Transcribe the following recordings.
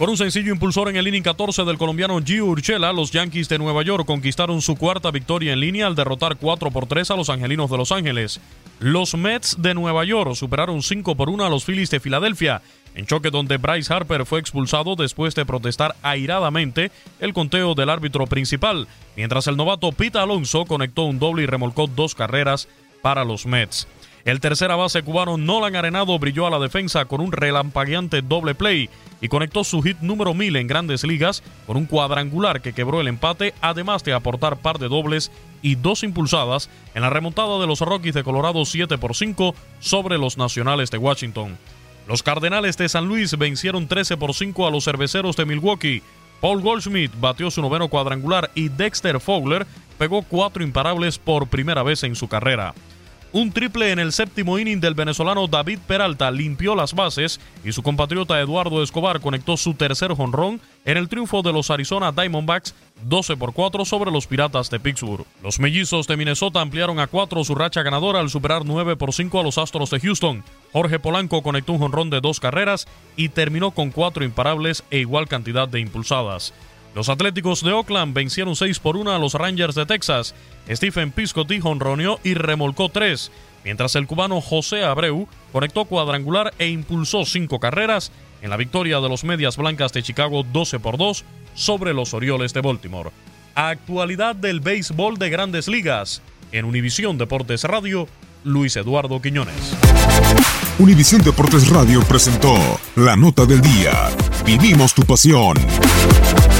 Por un sencillo impulsor en el inning 14 del colombiano Gio Urchela, los Yankees de Nueva York conquistaron su cuarta victoria en línea al derrotar 4 por 3 a los Angelinos de Los Ángeles. Los Mets de Nueva York superaron 5 por 1 a los Phillies de Filadelfia, en choque donde Bryce Harper fue expulsado después de protestar airadamente el conteo del árbitro principal, mientras el novato Pete Alonso conectó un doble y remolcó dos carreras para los Mets. El tercera base cubano Nolan Arenado brilló a la defensa con un relampagueante doble play y conectó su hit número 1000 en grandes ligas con un cuadrangular que quebró el empate, además de aportar par de dobles y dos impulsadas en la remontada de los Rockies de Colorado 7 por 5 sobre los Nacionales de Washington. Los Cardenales de San Luis vencieron 13 por 5 a los Cerveceros de Milwaukee. Paul Goldschmidt batió su noveno cuadrangular y Dexter Fowler pegó cuatro imparables por primera vez en su carrera. Un triple en el séptimo inning del venezolano David Peralta limpió las bases y su compatriota Eduardo Escobar conectó su tercer jonrón en el triunfo de los Arizona Diamondbacks 12 por 4 sobre los Piratas de Pittsburgh. Los mellizos de Minnesota ampliaron a 4 su racha ganadora al superar 9 por 5 a los Astros de Houston. Jorge Polanco conectó un jonrón de dos carreras y terminó con cuatro imparables e igual cantidad de impulsadas. Los Atléticos de Oakland vencieron 6 por 1 a los Rangers de Texas. Stephen Piscotty jonroneó y remolcó 3, mientras el cubano José Abreu conectó cuadrangular e impulsó 5 carreras en la victoria de los Medias Blancas de Chicago 12 por 2 sobre los Orioles de Baltimore. Actualidad del béisbol de grandes ligas. En Univisión Deportes Radio, Luis Eduardo Quiñones. Univisión Deportes Radio presentó La Nota del Día. Vivimos tu pasión.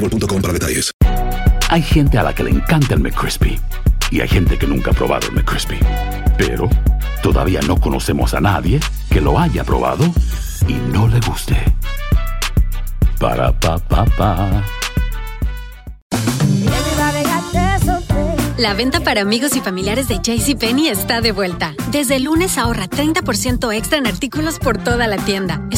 boostmobile.com para detalles. Hay gente a la que le encanta el McCrispy y hay gente que nunca ha probado el McCrispy. Pero todavía no conocemos a nadie que lo haya probado y no le guste. Para pa pa pa. La venta para amigos y familiares de JCPenney está de vuelta. Desde el lunes ahorra 30% extra en artículos por toda la tienda.